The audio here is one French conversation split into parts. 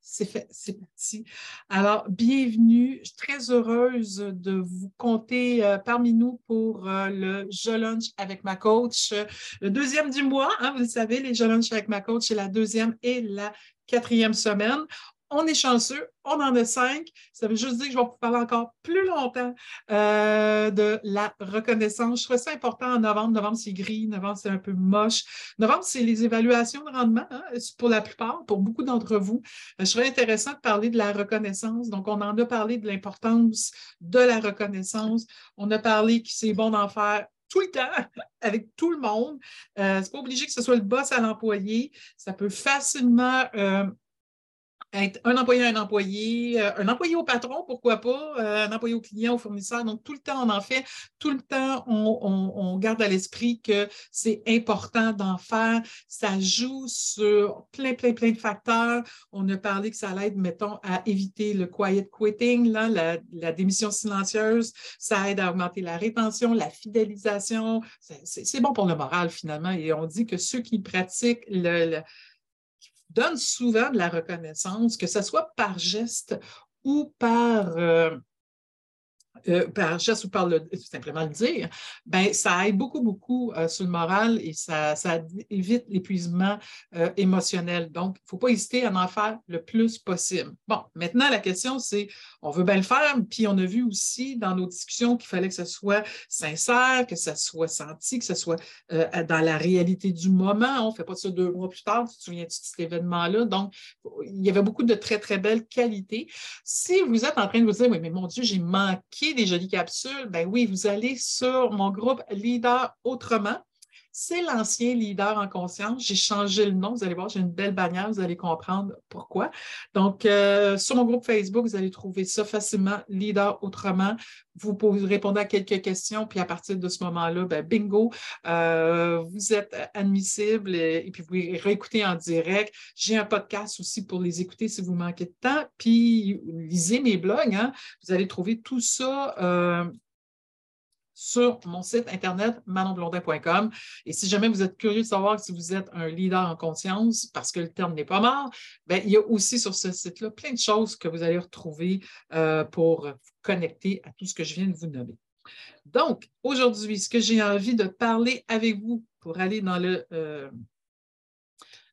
c'est fait, c'est parti. Alors, bienvenue. Je suis très heureuse de vous compter euh, parmi nous pour euh, le Je Lunch avec ma coach, le deuxième du mois. Hein, vous le savez, les Je Lunch avec ma coach, c'est la deuxième et la quatrième semaine on est chanceux, on en a cinq. Ça veut juste dire que je vais vous parler encore plus longtemps euh, de la reconnaissance. Je trouve ça important en novembre. Novembre, c'est gris. Novembre, c'est un peu moche. Novembre, c'est les évaluations de rendement hein, pour la plupart, pour beaucoup d'entre vous. Euh, je serais intéressant de parler de la reconnaissance. Donc, on en a parlé de l'importance de la reconnaissance. On a parlé que c'est bon d'en faire tout le temps avec tout le monde. Euh, ce n'est pas obligé que ce soit le boss à l'employé. Ça peut facilement un employé à un employé, euh, un employé au patron, pourquoi pas, euh, un employé au client, au fournisseur. Donc, tout le temps, on en fait, tout le temps, on, garde à l'esprit que c'est important d'en faire. Ça joue sur plein, plein, plein de facteurs. On a parlé que ça aide, mettons, à éviter le quiet quitting, la, démission silencieuse. Ça aide à augmenter la rétention, la fidélisation. C'est bon pour le moral, finalement. Et on dit que ceux qui pratiquent le donne souvent de la reconnaissance, que ce soit par geste ou par, euh, euh, par geste ou par le, simplement le dire, ben, ça aide beaucoup, beaucoup euh, sur le moral et ça, évite l'épuisement euh, émotionnel. Donc, il ne faut pas hésiter à en faire le plus possible. Bon, maintenant, la question, c'est, on veut bien le faire, puis on a vu aussi dans nos discussions qu'il fallait que ce soit sincère, que ça soit senti, que ce soit dans la réalité du moment. On ne fait pas ça deux mois plus tard, tu te souviens de cet événement-là? Donc, il y avait beaucoup de très, très belles qualités. Si vous êtes en train de vous dire, oui, mais mon Dieu, j'ai manqué des jolies capsules, ben oui, vous allez sur mon groupe Leader Autrement. C'est l'ancien leader en conscience. J'ai changé le nom. Vous allez voir, j'ai une belle bannière. Vous allez comprendre pourquoi. Donc, euh, sur mon groupe Facebook, vous allez trouver ça facilement, leader autrement. Vous pouvez répondre à quelques questions, puis à partir de ce moment-là, ben, bingo, euh, vous êtes admissible et, puis vous pouvez réécouter en direct. J'ai un podcast aussi pour les écouter si vous manquez de temps. Puis, lisez mes blogs. Hein. Vous allez trouver tout ça. Euh, sur mon site internet manonblondin.com. Et si jamais vous êtes curieux de savoir si vous êtes un leader en conscience, parce que le terme n'est pas mort, bien, il y a aussi sur ce site-là plein de choses que vous allez retrouver euh, pour vous connecter à tout ce que je viens de vous nommer. Donc, aujourd'hui, ce que j'ai envie de parler avec vous pour aller dans le, euh,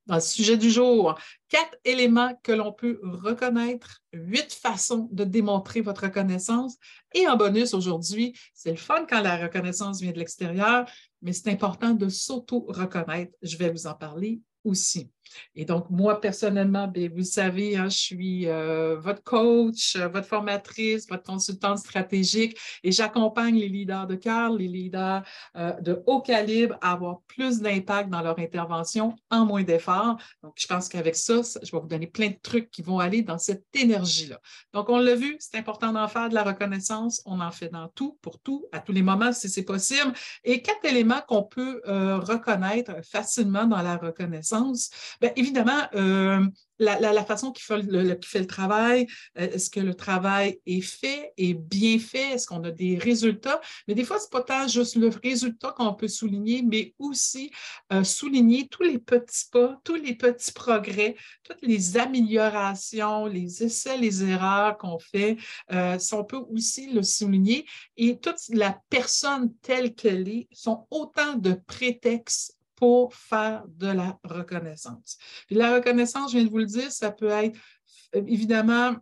dans le sujet du jour, quatre éléments que l'on peut reconnaître, huit façons de démontrer votre reconnaissance. Et en bonus aujourd'hui, c'est le fun quand la reconnaissance vient de l'extérieur, mais c'est important de s'auto-reconnaître. Je vais vous en parler aussi. Et donc, moi, personnellement, bien, vous le savez, hein, je suis euh, votre coach, euh, votre formatrice, votre consultante stratégique et j'accompagne les leaders de cœur, les leaders euh, de haut calibre à avoir plus d'impact dans leur intervention en moins d'efforts. Donc, je pense qu'avec ça, je vais vous donner plein de trucs qui vont aller dans cette énergie-là. Donc, on l'a vu, c'est important d'en faire de la reconnaissance. On en fait dans tout, pour tout, à tous les moments, si c'est possible. Et quatre éléments qu'on peut reconnaître facilement dans la reconnaissance. Bien, évidemment, euh, la, façon qu'il fait, le, travail, euh, est-ce que le travail est fait, est bien fait, est-ce qu'on a des résultats? Mais des fois, ce n'est pas tant juste le résultat qu'on peut souligner, mais aussi euh, souligner tous les petits pas, tous les petits progrès, toutes les améliorations, les essais, les erreurs qu'on fait. on peut aussi le souligner. Et toute la personne telle qu'elle est sont autant de prétextes pour faire de la reconnaissance. la reconnaissance, je viens de vous le dire, ça peut être évidemment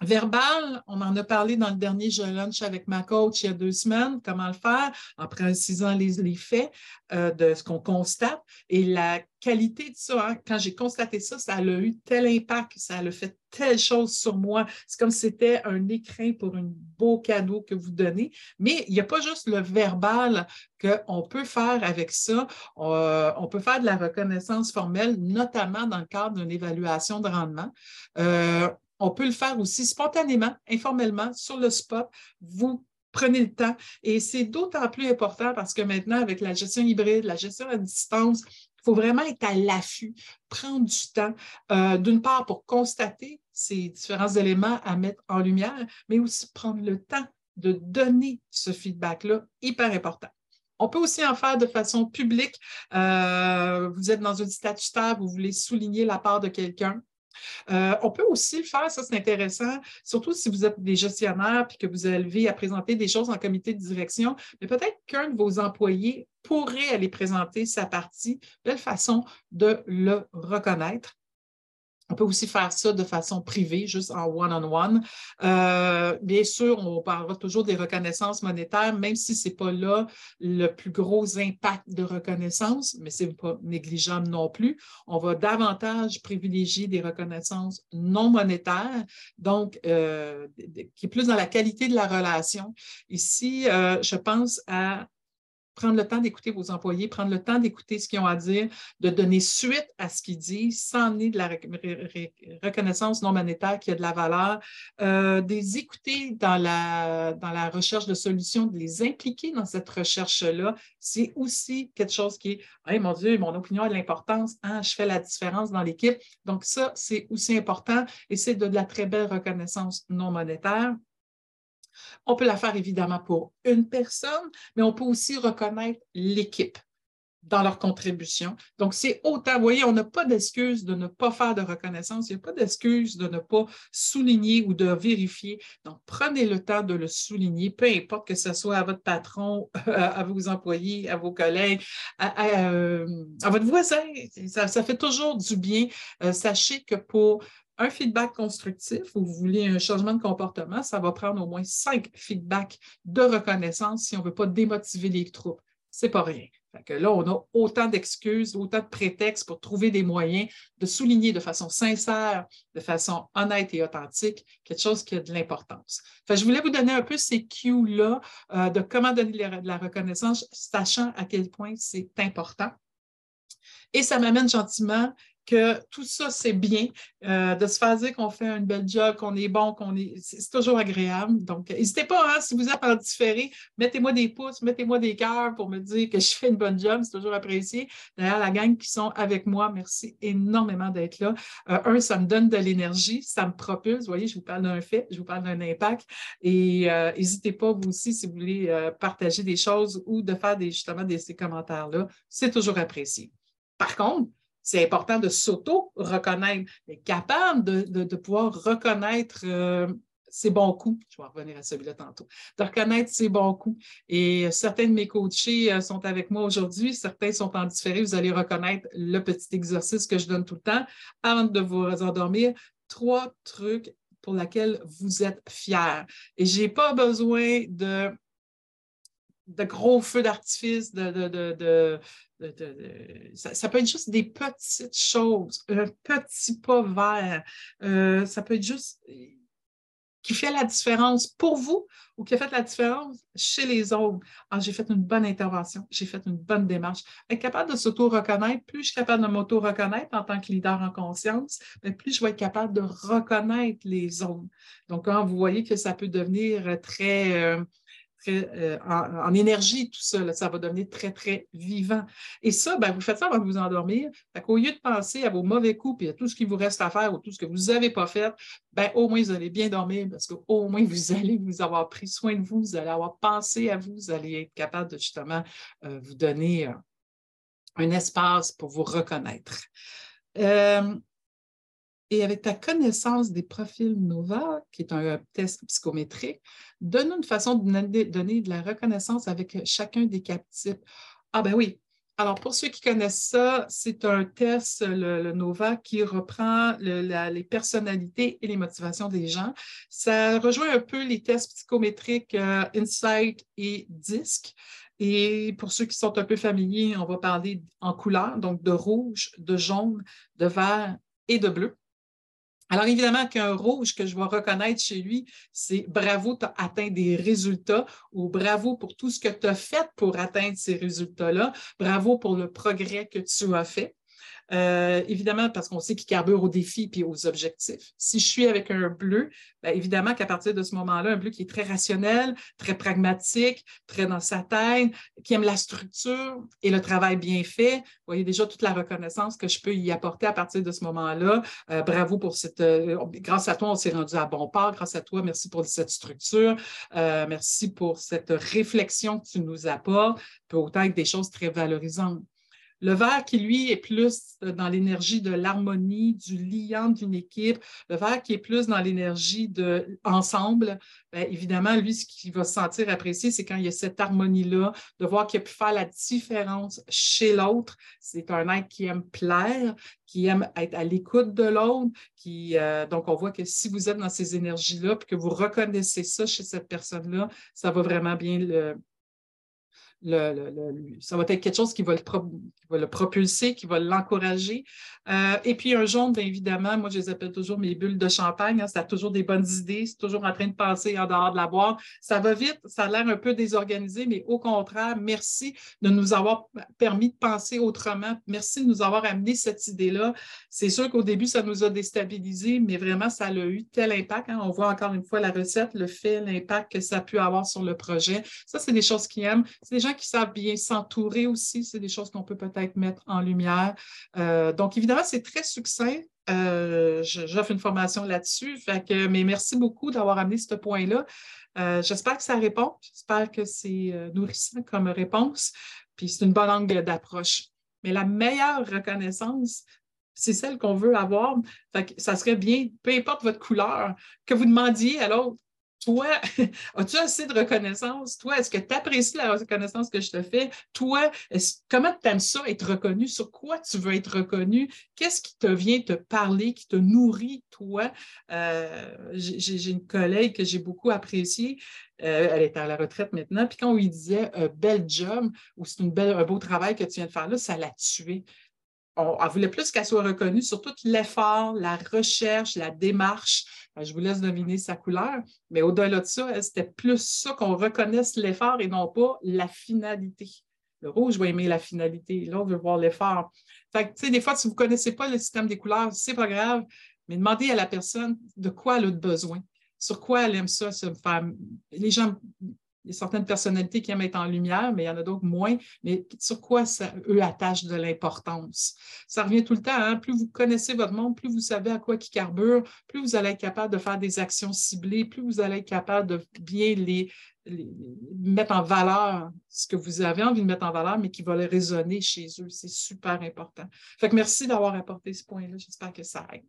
verbal. On en a parlé dans le dernier Je lunch avec ma coach il y a deux semaines, comment le faire, en précisant les, les faits euh, de ce qu'on constate. Et la qualité de ça, hein, quand j'ai constaté ça, ça a eu tel impact, ça a fait telle chose sur moi. C'est comme si c'était un écrin pour un beau cadeau que vous donnez. Mais il n'y a pas juste le verbal qu'on peut faire avec ça. Euh, on peut faire de la reconnaissance formelle, notamment dans le cadre d'une évaluation de rendement. Euh, on peut le faire aussi spontanément, informellement, sur le spot. Vous prenez le temps. Et c'est d'autant plus important parce que maintenant, avec la gestion hybride, la gestion à distance, il faut vraiment être à l'affût, prendre du temps, euh, d'une part pour constater ces différents éléments à mettre en lumière, mais aussi prendre le temps de donner ce feedback-là, hyper important. On peut aussi en faire de façon publique. Euh, vous êtes dans une statutaire, vous voulez souligner la part de quelqu'un, Euh, on peut aussi le faire, ça c'est intéressant, surtout si vous êtes des gestionnaires et que vous avez à présenter des choses en comité de direction, mais peut-être qu'un de vos employés pourrait aller présenter sa partie. Belle façon de le reconnaître. On peut aussi faire ça de façon privée, juste en one-on-one. Euh, bien sûr, on parlera toujours des reconnaissances monétaires, même si ce n'est pas là le plus gros impact de reconnaissance, mais ce n'est pas négligeable non plus. On va davantage privilégier des reconnaissances non monétaires, donc euh, qui est plus dans la qualité de la relation. Ici, euh, je pense à prendre le temps d'écouter vos employés, prendre le temps d'écouter ce qu'ils ont à dire, de donner suite à ce qu'ils disent sans amener de la reconnaissance non monétaire qui a de la valeur, euh, de les écouter dans la, dans la recherche de solutions, de les impliquer dans cette recherche-là. C'est aussi quelque chose qui est, hey, mon Dieu, mon opinion a de l'importance, hein, je fais la différence dans l'équipe. Donc, ça, c'est aussi important et c'est de la très belle reconnaissance non monétaire. On peut la faire évidemment pour une personne, mais on peut aussi reconnaître l'équipe dans leur contribution. Donc, c'est autant, vous voyez, on n'a pas d'excuse de ne pas faire de reconnaissance, il n'y a pas d'excuse de ne pas souligner ou de vérifier. Donc, prenez le temps de le souligner, peu importe que ce soit à votre patron, à vos employés, à vos collègues, à, euh, votre voisin. Ça, fait toujours du bien. Euh, sachez que pour un feedback constructif ou vous voulez un changement de comportement, ça va prendre au moins cinq feedbacks de reconnaissance si on ne veut pas démotiver les troupes. Ce n'est pas rien. là, on a autant d'excuses, autant de prétextes pour trouver des moyens de souligner de façon sincère, de façon honnête et authentique quelque chose qui a de l'importance. je voulais vous donner un peu ces cues-là euh, de comment donner de la reconnaissance, sachant à quel point c'est important. Et ça m'amène gentiment que tout ça, c'est bien. Euh, de se faire dire qu'on fait un bel job, qu'on est bon, qu'on est. C'est toujours agréable. Donc, n'hésitez pas, hein, si vous êtes en différé, mettez-moi des pouces, mettez-moi des cœurs pour me dire que je fais une bonne job. C'est toujours apprécié. D'ailleurs, la gang qui sont avec moi, merci énormément d'être là. Euh, un, ça me donne de l'énergie, ça me propulse. Vous voyez, je vous parle d'un fait, je vous parle d'un impact. Et euh, n'hésitez pas, vous aussi, si vous voulez partager des choses ou de faire justement des, ces commentaires-là. C'est toujours apprécié. Par contre, c'est important de s'auto-reconnaître, d'être capable de, pouvoir reconnaître euh, ses bons coups. Je vais revenir à celui-là tantôt. De reconnaître ses bons coups. Et certains de mes coachés euh, sont avec moi aujourd'hui, certains sont en différé. Vous allez reconnaître le petit exercice que je donne tout le temps avant de vous endormir. Trois trucs pour lesquels vous êtes fiers. Et je n'ai pas besoin de de gros feux d'artifice, de, ça, peut être juste des petites choses, un petit pas vert. Euh, ça peut être juste qui fait la différence pour vous ou qui a fait la différence chez les autres. Ah, j'ai fait une bonne intervention, j'ai fait une bonne démarche. Être capable de s'auto-reconnaître, plus je suis capable de m'auto-reconnaître en tant que leader en conscience, plus je vais être capable de reconnaître les autres. Donc, quand vous voyez que ça peut devenir très, euh, euh, en, énergie, tout ça, ça va devenir très, très vivant. Et ça, ben, vous faites ça avant de vous endormir. Au lieu de penser à vos mauvais coups et à tout ce qui vous reste à faire ou tout ce que vous n'avez pas fait, ben, au moins vous allez bien dormir parce qu'au moins vous allez vous avoir pris soin de vous, vous allez avoir pensé à vous, vous allez être capable de justement euh, vous donner euh, un espace pour vous reconnaître. Et avec ta connaissance des profils NOVA, qui est un test psychométrique, donne une façon de donner de la reconnaissance avec chacun des quatre types. Ah ben oui. Alors, pour ceux qui connaissent ça, c'est un test, le, NOVA, qui reprend les personnalités et les motivations des gens. Ça rejoint un peu les tests psychométriques euh, Insight et DISC. Et pour ceux qui sont un peu familiers, on va parler en couleur, donc de rouge, de jaune, de vert et de bleu. Alors, évidemment, qu'un rouge que je vais reconnaître chez lui, c'est bravo, tu as atteint des résultats ou bravo pour tout ce que tu as fait pour atteindre ces résultats-là, bravo pour le progrès que tu as fait. Euh, évidemment, parce qu'on sait qu'il carbure aux défis et aux objectifs. Si je suis avec un bleu, bien, évidemment qu'à partir de ce moment-là, un bleu qui est très rationnel, très pragmatique, très dans sa tête, qui aime la structure et le travail bien fait, vous voyez déjà toute la reconnaissance que je peux y apporter à partir de ce moment-là. Euh, bravo pour cette... Euh, grâce à toi, on s'est rendu à bon port. Grâce à toi, merci pour cette structure. merci pour cette réflexion que tu nous apportes. Peut autant être des choses très valorisantes. Le vert qui, lui, est plus dans l'énergie de l'harmonie, du liant d'une équipe. Le vert qui est plus dans l'énergie de ensemble. Bien, évidemment, lui, ce qu'il va se sentir apprécié, c'est quand il y a cette harmonie-là, de voir qu'il a pu faire la différence chez l'autre. C'est un être qui aime plaire, qui aime être à l'écoute de l'autre. Qui, euh, donc, on voit que si vous êtes dans ces énergies-là, puis que vous reconnaissez ça chez cette personne-là, ça va vraiment bien le, ça va être quelque chose qui va le, propulser, qui va l'encourager. Euh, et puis un jaune, bien évidemment, moi je les appelle toujours mes bulles de champagne. Hein, ça a toujours des bonnes idées, c'est toujours en train de penser en dehors de la boîte. Ça va vite, ça a l'air un peu désorganisé, mais au contraire, merci de nous avoir permis de penser autrement. Merci de nous avoir amené cette idée-là. C'est sûr qu'au début, ça nous a déstabilisés, mais vraiment, ça a eu tel impact. Hein. On voit encore une fois la recette, le fait, l'impact que ça a pu avoir sur le projet. Ça, c'est des choses qui aiment. C'est des gens qui savent bien s'entourer aussi. C'est des choses qu'on peut peut-être mettre en lumière. Euh, donc, évidemment, c'est très succinct. Euh, j'offre une formation là-dessus. mais merci beaucoup d'avoir amené ce point-là. Euh, j'espère que ça répond. J'espère que c'est nourrissant comme réponse. Puis c'est une bonne angle d'approche. Mais la meilleure reconnaissance, c'est celle qu'on veut avoir. ça serait bien, peu importe votre couleur, que vous demandiez à l'autre toi, as-tu assez de reconnaissance? Toi, est-ce que tu apprécies la reconnaissance que je te fais? Toi, comment tu aimes ça, être reconnu? Sur quoi tu veux être reconnu? Qu'est-ce qui te vient te parler, qui te nourrit, toi? Euh, j'ai une collègue que j'ai beaucoup appréciée. Euh, elle est à la retraite maintenant. Puis quand on lui disait un bel job ou c'est un beau travail que tu viens de faire là, ça l'a tué on, voulait plus qu'elle soit reconnue sur tout l'effort, la recherche, la démarche. Ben, je vous laisse deviner sa couleur, mais au-delà de ça, c'était plus ça qu'on reconnaisse l'effort et non pas la finalité. Le rouge va aimer la finalité, l'autre veut voir l'effort. Fait que, des fois, si vous ne connaissez pas le système des couleurs, ce n'est pas grave, mais demandez à la personne de quoi elle a besoin, sur quoi elle aime ça. Les gens il y a certaines personnalités qui aiment être en lumière, mais il y en a d'autres moins. Mais sur quoi eux attachent de l'importance? Ça revient tout le temps. Hein? Plus vous connaissez votre monde, plus vous savez à quoi qui carbure, plus vous allez être capable de faire des actions ciblées, plus vous allez être capable de bien les, mettre en valeur, ce que vous avez envie de mettre en valeur, mais qui va les résonner chez eux. C'est super important. Fait merci d'avoir apporté ce point-là. J'espère que ça aide.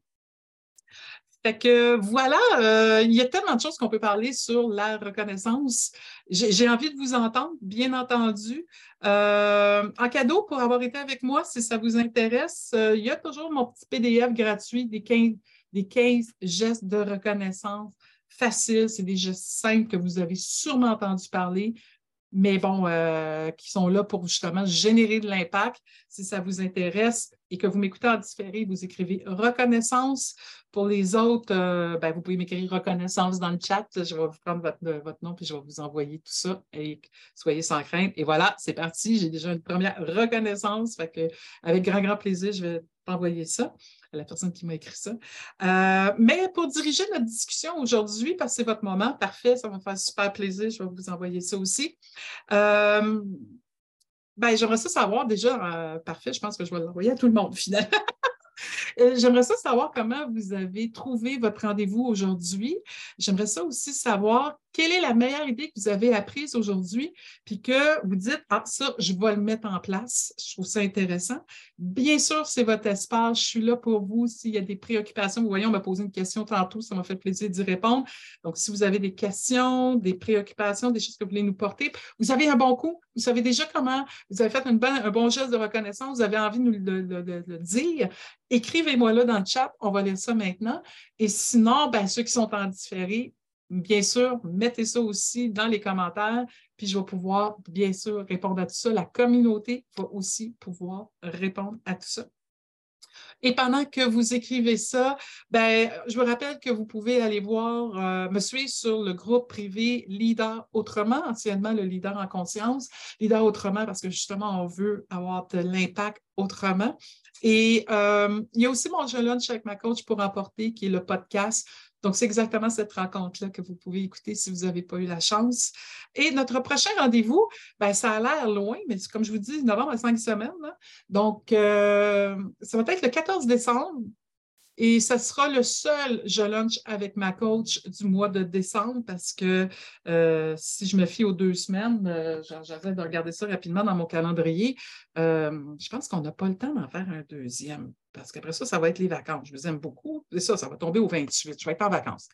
Fait que voilà, euh, il y a tellement de choses qu'on peut parler sur la reconnaissance. J'ai envie de vous entendre, bien entendu. Euh, en cadeau, pour avoir été avec moi, si ça vous intéresse, euh, il y a toujours mon petit PDF gratuit des 15, des 15 gestes de reconnaissance faciles. C'est des gestes simples que vous avez sûrement entendu parler mais bon, euh, qui sont là pour justement générer de l'impact. Si ça vous intéresse et que vous m'écoutez en différé, vous écrivez reconnaissance. Pour les autres, euh, ben, vous pouvez m'écrire reconnaissance dans le chat. Je vais vous prendre votre, votre, nom puis je vais vous envoyer tout ça soyez sans crainte. Et voilà, c'est parti. J'ai déjà une première reconnaissance. Avec grand, grand plaisir, je vais t'envoyer ça à la personne qui m'a écrit ça. Euh, mais pour diriger notre discussion aujourd'hui, parce c'est votre moment, parfait, ça va me faire super plaisir, je vais vous envoyer ça aussi. Euh, ben, j'aimerais ça savoir déjà, euh, parfait, je pense que je vais l'envoyer à tout le monde finalement. J'aimerais ça savoir comment vous avez trouvé votre rendez-vous aujourd'hui. J'aimerais ça aussi savoir quelle est la meilleure idée que vous avez apprise aujourd'hui, puis que vous dites, ah, ça, je vais le mettre en place. Je trouve ça intéressant. Bien sûr, c'est votre espace. Je suis là pour vous. S'il y a des préoccupations, vous voyez, on m'a posé une question tantôt, ça m'a fait plaisir d'y répondre. Donc, si vous avez des questions, des préoccupations, des choses que vous voulez nous porter, vous avez un bon coup. Vous savez déjà comment, vous avez fait un bon geste de reconnaissance, vous avez envie de nous le, dire. Écrivez-moi là dans le chat, on va lire ça maintenant. Et sinon, ben, ceux qui sont en différé, bien sûr, mettez ça aussi dans les commentaires, puis je vais pouvoir, bien sûr, répondre à tout ça. La communauté va aussi pouvoir répondre à tout ça. Et pendant que vous écrivez ça, ben, je vous rappelle que vous pouvez aller voir, euh, me suivre sur le groupe privé Leader Autrement, anciennement le Leader en conscience. Leader Autrement parce que justement, on veut avoir de l'impact autrement. Et euh, il y a aussi mon lunch avec ma coach pour emporter, qui est le podcast donc, c'est exactement cette rencontre-là que vous pouvez écouter si vous n'avez pas eu la chance. Et notre prochain rendez-vous, ben, ça a l'air loin, mais comme je vous dis, novembre à cinq semaines. Donc, euh, ça va être le 14 décembre. Et ce sera le seul Je lunch avec ma coach du mois de décembre parce que euh, si je me fie aux deux semaines, euh, j'arrête de regarder ça rapidement dans mon calendrier, euh, je pense qu'on n'a pas le temps d'en faire un deuxième parce qu'après ça, ça va être les vacances. Je vous aime beaucoup. C'est ça, ça va tomber au 28. Je vais être en vacances.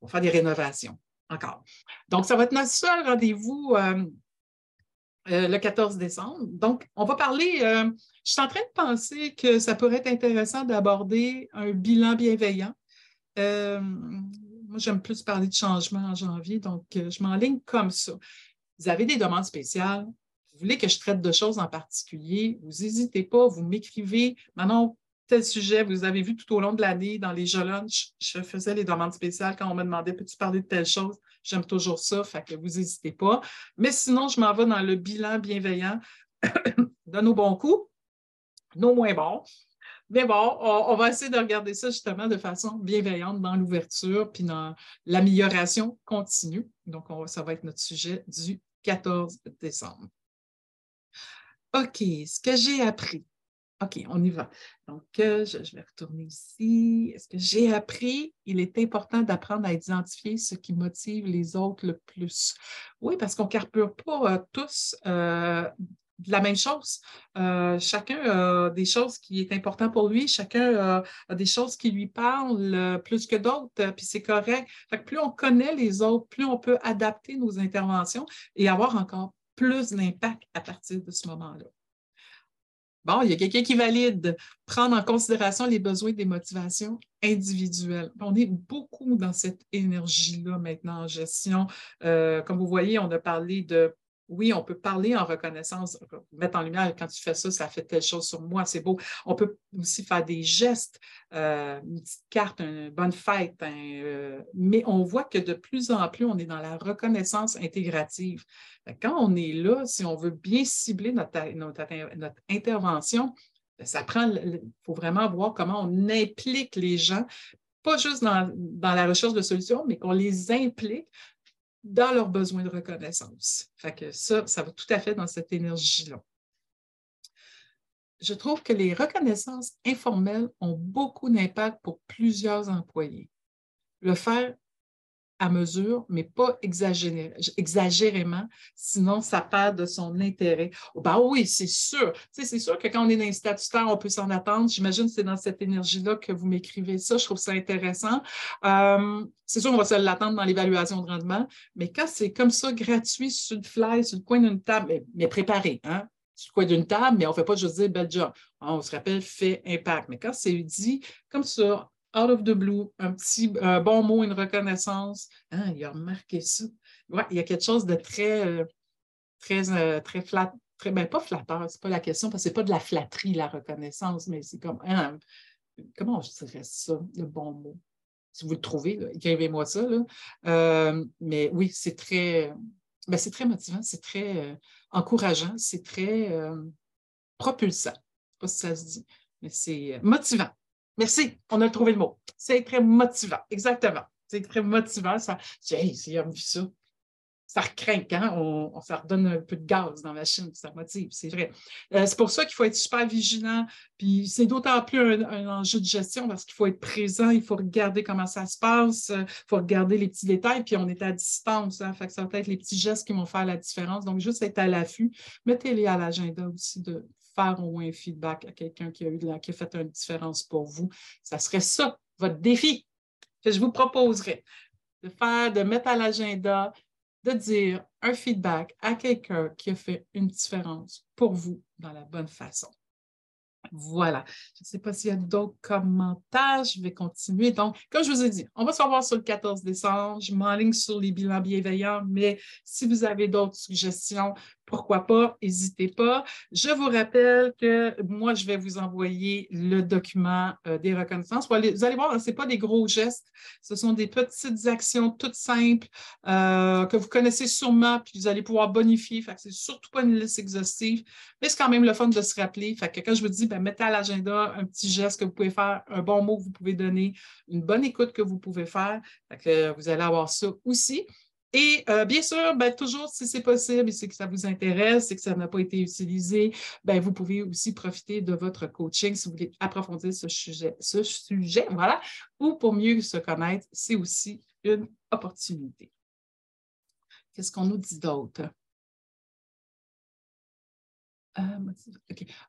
On va faire des rénovations encore. Donc, ça va être notre seul rendez-vous le 14 décembre. Donc, on va parler je suis en train de penser que ça pourrait être intéressant d'aborder un bilan bienveillant. Euh, moi, j'aime plus parler de changement en janvier, donc euh, je m'enligne comme ça. Vous avez des demandes spéciales, vous voulez que je traite de choses en particulier, vous n'hésitez pas, vous m'écrivez. Maintenant, tel sujet, vous avez vu tout au long de l'année dans les jeux lunch, je faisais les demandes spéciales quand on me demandait peux-tu parler de telle chose? J'aime toujours ça, fait que vous n'hésitez pas. Mais sinon, je m'en vais dans le bilan bienveillant de nos bons coups nos moins bons. Mais bon, on, va essayer de regarder ça justement de façon bienveillante dans l'ouverture puis dans l'amélioration continue. Donc, ça va être notre sujet du 14 décembre. OK, ce que j'ai appris. OK, on y va. Donc, euh, je, vais retourner ici. Est-ce que j'ai appris? Il est important d'apprendre à identifier ce qui motive les autres le plus. Oui, parce qu'on ne carbure pas euh, tous euh, la même chose. Chacun a des choses qui est important pour lui, chacun a, des choses qui lui parlent plus que d'autres, puis c'est correct. plus on connaît les autres, plus on peut adapter nos interventions et avoir encore plus d'impact à partir de ce moment-là. Bon, il y a quelqu'un qui valide prendre en considération les besoins des motivations individuelles. On est beaucoup dans cette énergie-là maintenant en gestion. comme vous voyez, on a parlé de oui, on peut parler en reconnaissance, mettre en lumière quand tu fais ça, ça fait telle chose sur moi, c'est beau. On peut aussi faire des gestes, euh, une petite carte, une bonne fête, euh, mais on voit que de plus en plus, on est dans la reconnaissance intégrative. Quand on est là, si on veut bien cibler notre, intervention, ça prend, il faut vraiment voir comment on implique les gens pas juste dans, la recherche de solutions, mais qu'on les implique dans leurs besoins de reconnaissance. Ça, ça va tout à fait dans cette énergie-là. Je trouve que les reconnaissances informelles ont beaucoup d'impact pour plusieurs employés. Le faire à mesure, mais pas exagérément, sinon ça perd de son intérêt. Ben oui, c'est sûr. c'est sûr que quand on est dans les statutaires, on peut s'en attendre. J'imagine que c'est dans cette énergie-là que vous m'écrivez ça. Je trouve ça intéressant. Euh, c'est sûr, on va se l'attendre dans l'évaluation de rendement, mais quand c'est comme ça, gratuit, sur le fly, sur le coin d'une table, mais, préparé, hein? sur le coin d'une table, mais on ne fait pas juste dire bel job. On se rappelle fait impact. Mais quand c'est dit comme ça, out of the blue, un petit bon mot, une reconnaissance. Ah, il a remarqué ça. Il y a quelque chose de très, euh, très, euh, très flat, très, ben, pas flatteur, c'est pas la question, parce que c'est pas de la flatterie, la reconnaissance, mais c'est comme, hein, comment je dirais ça, le bon mot? Si vous le trouvez, écrivez-moi ça. Euh, mais oui, c'est très, ben, c'est très motivant, c'est très encourageant, c'est très propulsant. Je ne sais pas si ça se dit, mais c'est motivant. Merci, on a trouvé le mot. C'est très motivant, exactement. C'est très motivant. Ça, hey, c'est vu ça. Ça recraint, hein? on, ça redonne un peu de gaz dans la chaîne, ça motive, c'est vrai. Euh, c'est pour ça qu'il faut être super vigilant. Puis c'est d'autant plus un, enjeu de gestion parce qu'il faut être présent, il faut regarder comment ça se passe, il faut regarder les petits détails, puis on est à distance. Hein? Fait que ça va être les petits gestes qui vont faire la différence. Donc, juste être à l'affût. Mettez-les à l'agenda aussi de, faire au moins un feedback à quelqu'un qui a eu qui a fait une différence pour vous. Ça serait ça, votre défi que je vous proposerais de faire, de mettre à l'agenda, de dire un feedback à quelqu'un qui a fait une différence pour vous dans la bonne façon. Voilà. Je ne sais pas s'il y a d'autres commentaires. Je vais continuer. Donc, comme je vous ai dit, on va se revoir sur le 14 décembre. Je m'enligne sur les bilans bienveillants, mais si vous avez d'autres suggestions, pourquoi pas, n'hésitez pas. Je vous rappelle que moi, je vais vous envoyer le document euh, des reconnaissances. Vous allez, voir, ce n'est pas des gros gestes, ce sont des petites actions toutes simples euh, que vous connaissez sûrement, puis vous allez pouvoir bonifier. Ce n'est surtout pas une liste exhaustive, mais c'est quand même le fun de se rappeler. Fait que quand je vous dis, ben, mettez à l'agenda un petit geste que vous pouvez faire, un bon mot que vous pouvez donner, une bonne écoute que vous pouvez faire. que vous allez avoir ça aussi. Et euh, bien sûr, ben, toujours, si c'est possible et que ça vous intéresse et que ça n'a pas été utilisé, ben, vous pouvez aussi profiter de votre coaching si vous voulez approfondir ce sujet, ce sujet, voilà, ou pour mieux se connaître, c'est aussi une opportunité. Qu'est-ce qu'on nous dit d'autre? Euh,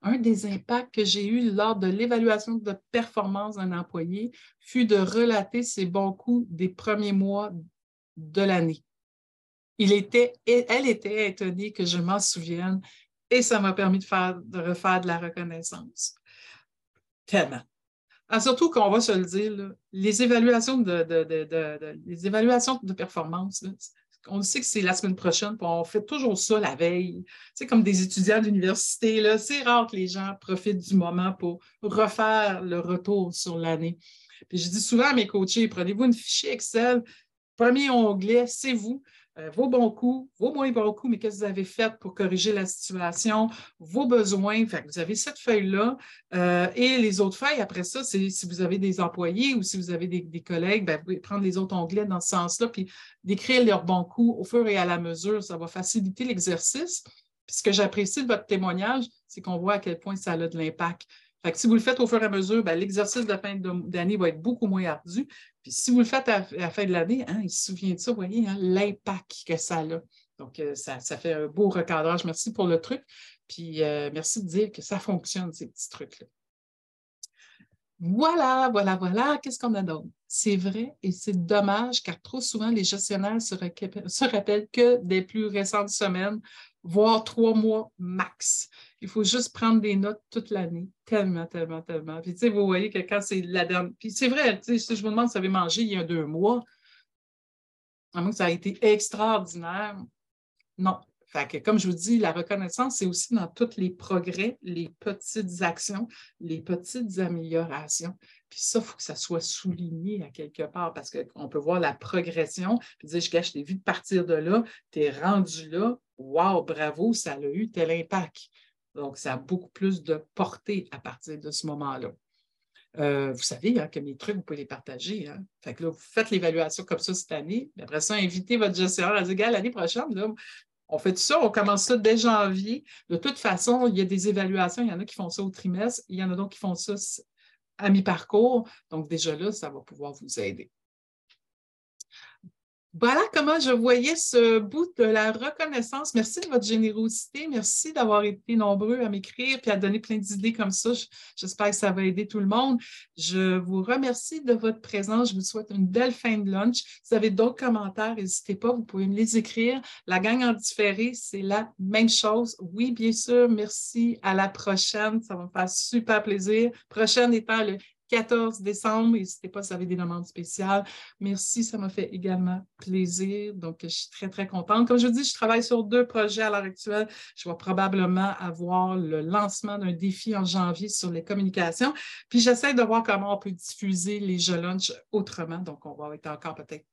Un des impacts que j'ai eu lors de l'évaluation de performance d'un employé fut de relater ses bons coups des premiers mois de l'année. Il était, elle était étonnée que je m'en souvienne et ça m'a permis de, faire, de refaire de la reconnaissance. Tellement. Ah, surtout qu'on va se le dire, les, évaluations de, les évaluations de performance, on sait que c'est la semaine prochaine, puis on fait toujours ça la veille. C'est comme des étudiants d'université, c'est rare que les gens profitent du moment pour refaire le retour sur l'année. Puis je dis souvent à mes coachés, prenez-vous une fichier Excel, premier onglet, c'est vous. Euh, vos bons coups, vos moins bons coups, mais qu'est-ce que vous avez fait pour corriger la situation, vos besoins? vous avez cette feuille-là. Euh, et les autres feuilles, après ça, c'est si vous avez des employés ou si vous avez des, collègues, ben, vous pouvez prendre les autres onglets dans ce sens-là, puis d'écrire leurs bons coups au fur et à la mesure. Ça va faciliter l'exercice. Ce que j'apprécie de votre témoignage, c'est qu'on voit à quel point ça a de l'impact. Si vous le faites au fur et à mesure, ben, l'exercice de fin d'année va être beaucoup moins ardu. Puis si vous le faites à, la fin de l'année, hein, il se souvient de ça, vous voyez, hein, l'impact que ça a. Donc, euh, ça, fait un beau recadrage. Merci pour le truc. Puis euh, merci de dire que ça fonctionne, ces petits trucs-là. Voilà, voilà, voilà. Qu'est-ce qu'on a d'autre? C'est vrai et c'est dommage car trop souvent, les gestionnaires se, se rappellent que des plus récentes semaines voire trois mois max. Il faut juste prendre des notes toute l'année, tellement, tellement, tellement. Puis, tu sais, vous voyez que quand c'est la dernière. Puis, c'est vrai, tu sais, si je vous demande si vous avez mangé il y a deux mois, à moins que ça a été extraordinaire, non. Fait que, comme je vous dis, la reconnaissance, c'est aussi dans tous les progrès, les petites actions, les petites améliorations. Puis ça, il faut que ça soit souligné à quelque part parce qu'on peut voir la progression, puis dire, je gâche, t'ai vu de partir de là, tu es rendu là, wow, bravo, ça a eu tel impact. Donc, ça a beaucoup plus de portée à partir de ce moment-là. Euh, vous savez hein, que mes trucs, vous pouvez les partager. Hein. Fait que là, vous faites l'évaluation comme ça cette année. Après ça, invitez votre gestionnaire à dire, l'année prochaine, on fait tout ça, on commence ça dès janvier. De toute façon, il y a des évaluations. Il y en a qui font ça au trimestre. Il y en a d'autres qui font ça à mi-parcours. Donc, déjà là, ça va pouvoir vous aider. Voilà comment je voyais ce bout de la reconnaissance. Merci de votre générosité. Merci d'avoir été nombreux à m'écrire et à donner plein d'idées comme ça. J'espère que ça va aider tout le monde. Je vous remercie de votre présence. Je vous souhaite une belle fin de lunch. Si vous avez d'autres commentaires, n'hésitez pas, vous pouvez me les écrire. La gang en différé, c'est la même chose. Oui, bien sûr. Merci. À la prochaine. Ça va me faire super plaisir. Prochaine étant le 14 décembre. N'hésitez pas si vous avez des demandes spéciales. Merci, ça m'a fait également plaisir. Donc, je suis très, très contente. Comme je vous dis, je travaille sur deux projets à l'heure actuelle. Je vais probablement avoir le lancement d'un défi en janvier sur les communications. Puis, j'essaie de voir comment on peut diffuser les jeux lunch autrement. Donc, on va être encore peut-être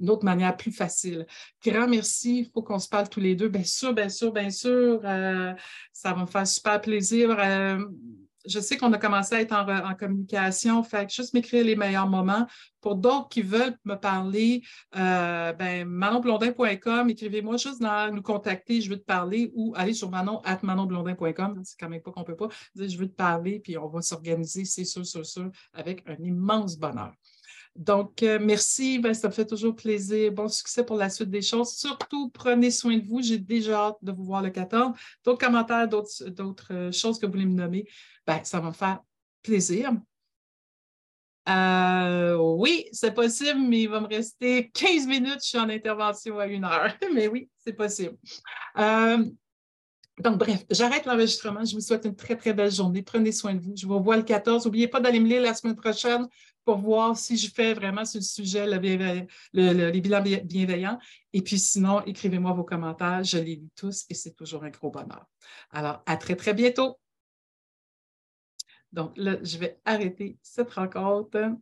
une autre manière plus facile. Grand merci. Il faut qu'on se parle tous les deux. Bien sûr, bien sûr, bien sûr. Euh, ça va me faire super plaisir. Euh, je sais qu'on a commencé à être en, communication, fait juste m'écrire les meilleurs moments. Pour d'autres qui veulent me parler, euh, ben, manonblondin.com, écrivez-moi juste dans nous contacter, je veux te parler, ou allez sur manon at manonblondin.com, c'est quand même pas qu'on peut pas dire je veux te parler, puis on va s'organiser, c'est sûr, sûr, sûr, avec un immense bonheur. Donc, euh, merci, ben, ça me fait toujours plaisir. Bon succès pour la suite des choses. Surtout, prenez soin de vous. J'ai déjà hâte de vous voir le 14. D'autres commentaires, d'autres euh, choses que vous voulez me nommer, ben, ça va me faire plaisir. Euh, oui, c'est possible, mais il va me rester 15 minutes. Je suis en intervention à une heure. mais oui, c'est possible. Donc, bref, j'arrête l'enregistrement. Je vous souhaite une très, très belle journée. Prenez soin de vous. Je vous revois le 14. N'oubliez pas d'aller me lire la semaine prochaine pour voir si je fais vraiment ce sujet, les bilans bienveillants. Et puis sinon, écrivez-moi vos commentaires. Je les lis tous et c'est toujours un gros bonheur. Alors, à très, très bientôt. Donc là, je vais arrêter cette rencontre.